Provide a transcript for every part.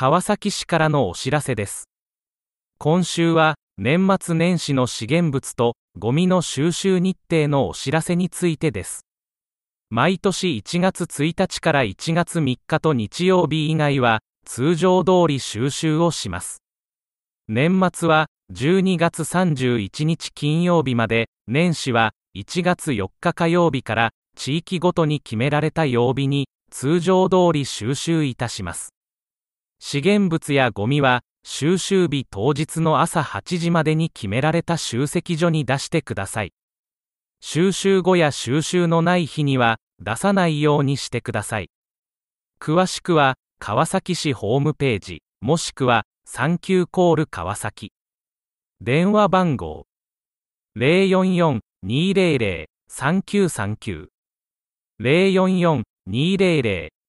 川崎市からのお知らせです。今週は年末年始の資源物とゴミの収集日程のお知らせについてです。毎年1月1日から1月3日と日曜日以外は通常通り収集をします。年末は12月31日金曜日まで、年始は1月4日火曜日から地域ごとに決められた曜日に通常通り収集いたします。資源物やゴミは収集日当日の朝8時までに決められた集積所に出してください。収集後や収集のない日には出さないようにしてください。詳しくは川崎市ホームページ、もしくはサンキューコール川崎。電話番号044-200-3939 044-200-3939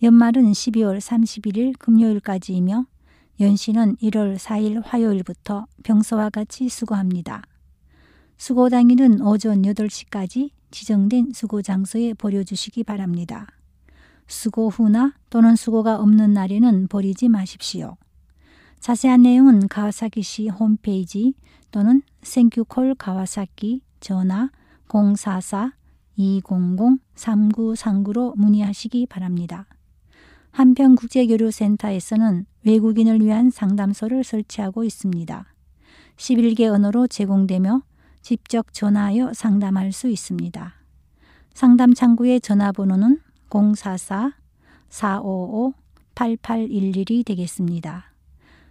연말은 12월 31일 금요일까지이며 연시는 1월 4일 화요일부터 평소와 같이 수거합니다. 수고 당일은 오전 8시까지 지정된 수고 장소에 버려 주시기 바랍니다. 수고 후나 또는 수고가 없는 날에는 버리지 마십시오. 자세한 내용은 가와사키시 홈페이지 또는 생큐콜 가와사키 전화 044-200-3939로 문의하시기 바랍니다. 한편 국제교류센터에서는 외국인을 위한 상담소를 설치하고 있습니다. 11개 언어로 제공되며 직접 전화하여 상담할 수 있습니다. 상담 창구의 전화번호는 044-455-8811이 되겠습니다.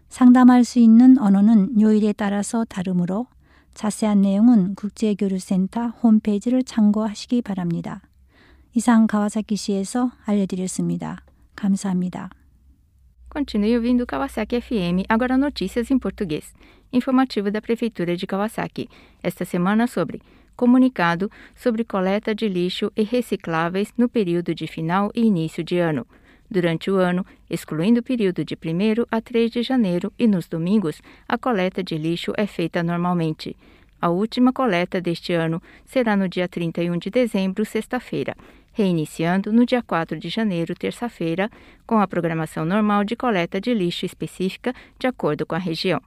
상담할 수 있는 언어는 요일에 따라서 다르므로 자세한 내용은 국제교류센터 홈페이지를 참고하시기 바랍니다. 이상 가와사키시에서 알려드렸습니다. 감사합니다. Continue ouvindo Kawasaki FM, agora notícias em português. Informativo da Prefeitura de Kawasaki. Esta semana sobre comunicado sobre coleta de lixo e recicláveis no período de final e início de ano. Durante o ano, excluindo o período de 1 a 3 de janeiro e nos domingos, a coleta de lixo é feita normalmente. A última coleta deste ano será no dia 31 de dezembro, sexta-feira, reiniciando no dia 4 de janeiro, terça-feira, com a programação normal de coleta de lixo específica de acordo com a região.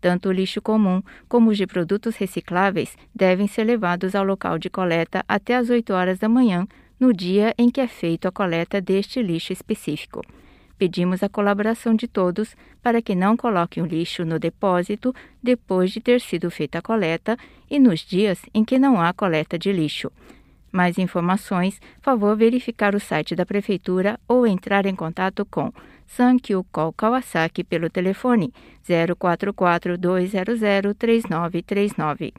Tanto o lixo comum como os de produtos recicláveis devem ser levados ao local de coleta até às 8 horas da manhã, no dia em que é feita a coleta deste lixo específico. Pedimos a colaboração de todos para que não coloquem o lixo no depósito depois de ter sido feita a coleta e nos dias em que não há coleta de lixo. Mais informações, favor verificar o site da Prefeitura ou entrar em contato com Sankyu Call Kawasaki pelo telefone 044 200 3939.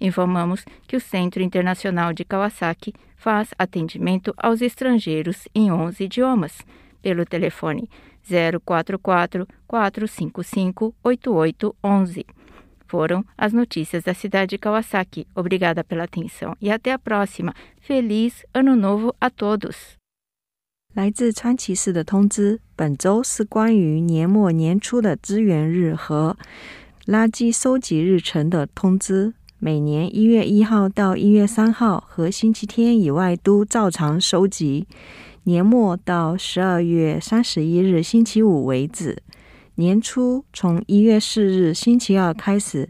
Informamos que o Centro Internacional de Kawasaki faz atendimento aos estrangeiros em 11 idiomas pelo telefone 044 455 8811. 来自川崎市的通知，本周是关于年末年初的资源日和垃圾收集日程的通知。每年一月一号到一月三号和星期天以外都照常收集。年末到十二月三十一日星期五为止，年初从一月四日星期二开始，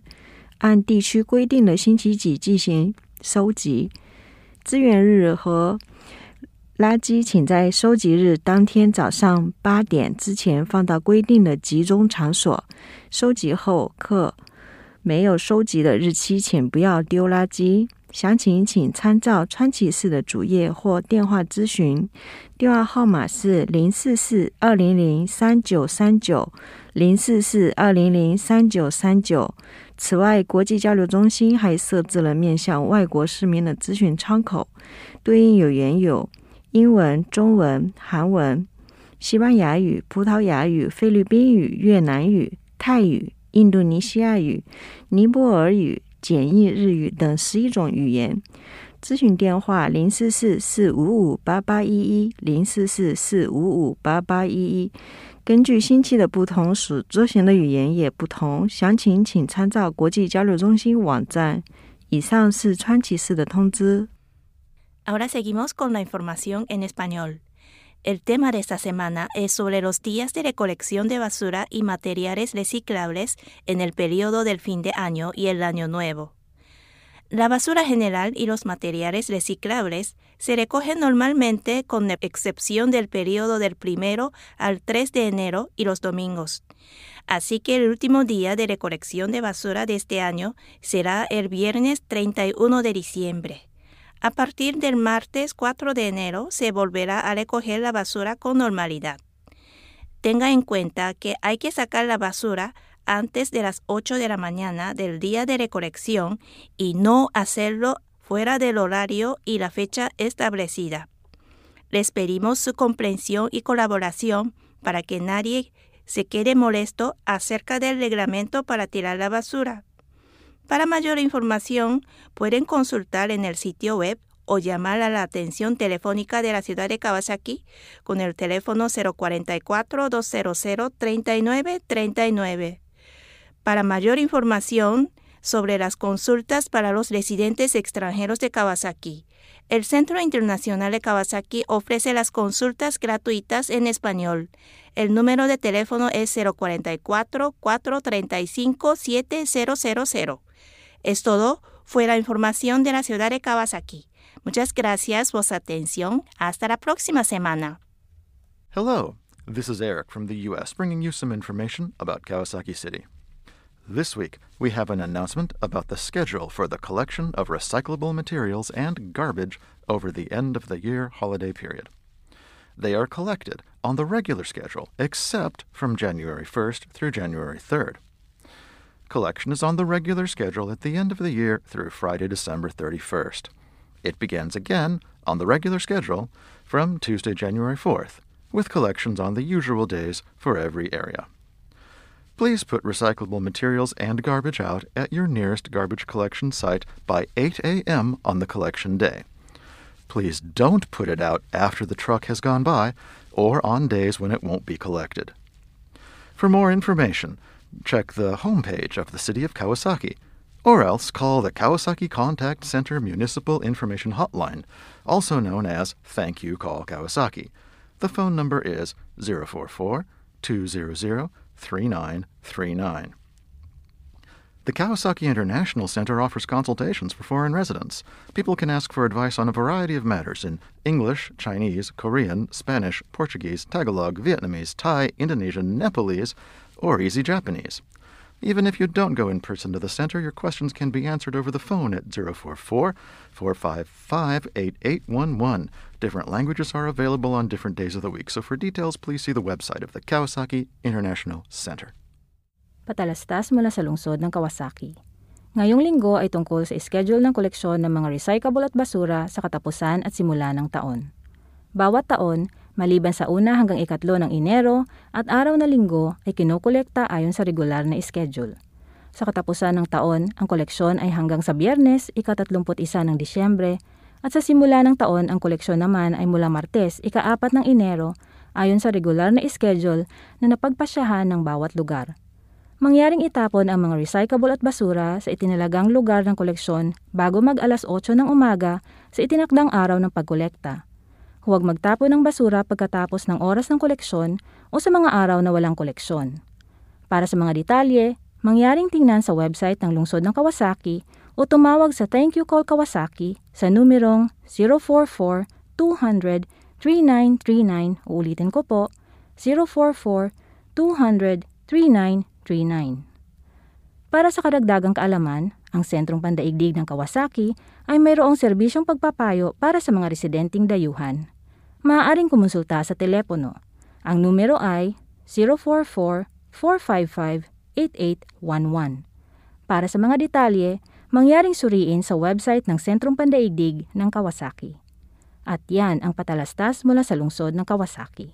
按地区规定的星期几进行收集。资源日和垃圾，请在收集日当天早上八点之前放到规定的集中场所。收集后，可没有收集的日期，请不要丢垃圾。详情请参照川崎市的主页或电话咨询，电话号码是零四四二零零三九三九零四四二零零三九三九。此外，国际交流中心还设置了面向外国市民的咨询窗口，对应有言有英文、中文、韩文、西班牙语、葡萄牙语、菲律宾语、越南语、泰语、印度尼西亚语、尼泊尔语、简易日语等十一种语言。咨询电话：零四四四五五八八一一零四四四五五八八一一。根据星期的不同，所执行的语言也不同。详情请参照国际交流中心网站。以上是川崎市的通知。Ahora seguimos con la información en español. El tema de esta semana es sobre los días de recolección de basura y materiales reciclables en el periodo del fin de año y el año nuevo. La basura general y los materiales reciclables se recogen normalmente con excepción del periodo del primero al 3 de enero y los domingos. Así que el último día de recolección de basura de este año será el viernes 31 de diciembre. A partir del martes 4 de enero se volverá a recoger la basura con normalidad. Tenga en cuenta que hay que sacar la basura antes de las 8 de la mañana del día de recolección y no hacerlo fuera del horario y la fecha establecida. Les pedimos su comprensión y colaboración para que nadie se quede molesto acerca del reglamento para tirar la basura. Para mayor información, pueden consultar en el sitio web o llamar a la atención telefónica de la ciudad de Kawasaki con el teléfono 044-200-3939. Para mayor información sobre las consultas para los residentes extranjeros de Kawasaki, el Centro Internacional de Kawasaki ofrece las consultas gratuitas en español. El número de teléfono es 044-435-7000. Es todo. Fue la información de la ciudad de Kawasaki. Muchas gracias por su atención. Hasta la próxima semana. Hello, this is Eric from the U.S. bringing you some information about Kawasaki City. This week, we have an announcement about the schedule for the collection of recyclable materials and garbage over the end of the year holiday period. They are collected on the regular schedule, except from January 1st through January 3rd. Collection is on the regular schedule at the end of the year through Friday, December 31st. It begins again on the regular schedule from Tuesday, January 4th, with collections on the usual days for every area. Please put recyclable materials and garbage out at your nearest garbage collection site by 8 a.m. on the collection day. Please don't put it out after the truck has gone by or on days when it won't be collected. For more information, check the homepage of the City of Kawasaki or else call the Kawasaki Contact Center Municipal Information Hotline, also known as Thank You Call Kawasaki. The phone number is 044 200 3939. The Kawasaki International Center offers consultations for foreign residents. People can ask for advice on a variety of matters in English, Chinese, Korean, Spanish, Portuguese, Tagalog, Vietnamese, Thai, Indonesian, Nepalese, or easy Japanese. Even if you don't go in person to the center, your questions can be answered over the phone at 044 455 8811. Different languages are available on different days of the week, so for details, please see the website of the Kawasaki International Center. Patalastas mula sa lungsod ng Kawasaki. Ngayong linggo ay tungkol sa schedule ng koleksyon ng mga recyclable at basura sa katapusan at simula ng taon. Bawat taon, Maliban sa una hanggang ikatlo ng Enero at araw na linggo ay kinokolekta ayon sa regular na schedule. Sa katapusan ng taon, ang koleksyon ay hanggang sa biyernes, ika-31 ng Disyembre, at sa simula ng taon, ang koleksyon naman ay mula Martes, ika-4 ng Enero, ayon sa regular na schedule na napagpasyahan ng bawat lugar. Mangyaring itapon ang mga recyclable at basura sa itinalagang lugar ng koleksyon bago mag alas 8 ng umaga sa itinakdang araw ng pagkolekta. Huwag magtapon ng basura pagkatapos ng oras ng koleksyon o sa mga araw na walang koleksyon. Para sa mga detalye, mangyaring tingnan sa website ng Lungsod ng Kawasaki o tumawag sa Thank You Call Kawasaki sa numerong 044-200-3939. Uulitin ko po, 044-200-3939. Para sa karagdagang kaalaman, ang Sentrong Pandaigdig ng Kawasaki ay mayroong serbisyong pagpapayo para sa mga residenteng dayuhan maaaring kumonsulta sa telepono. Ang numero ay 044-455-8811. Para sa mga detalye, mangyaring suriin sa website ng Sentrong Pandaigdig ng Kawasaki. At yan ang patalastas mula sa lungsod ng Kawasaki.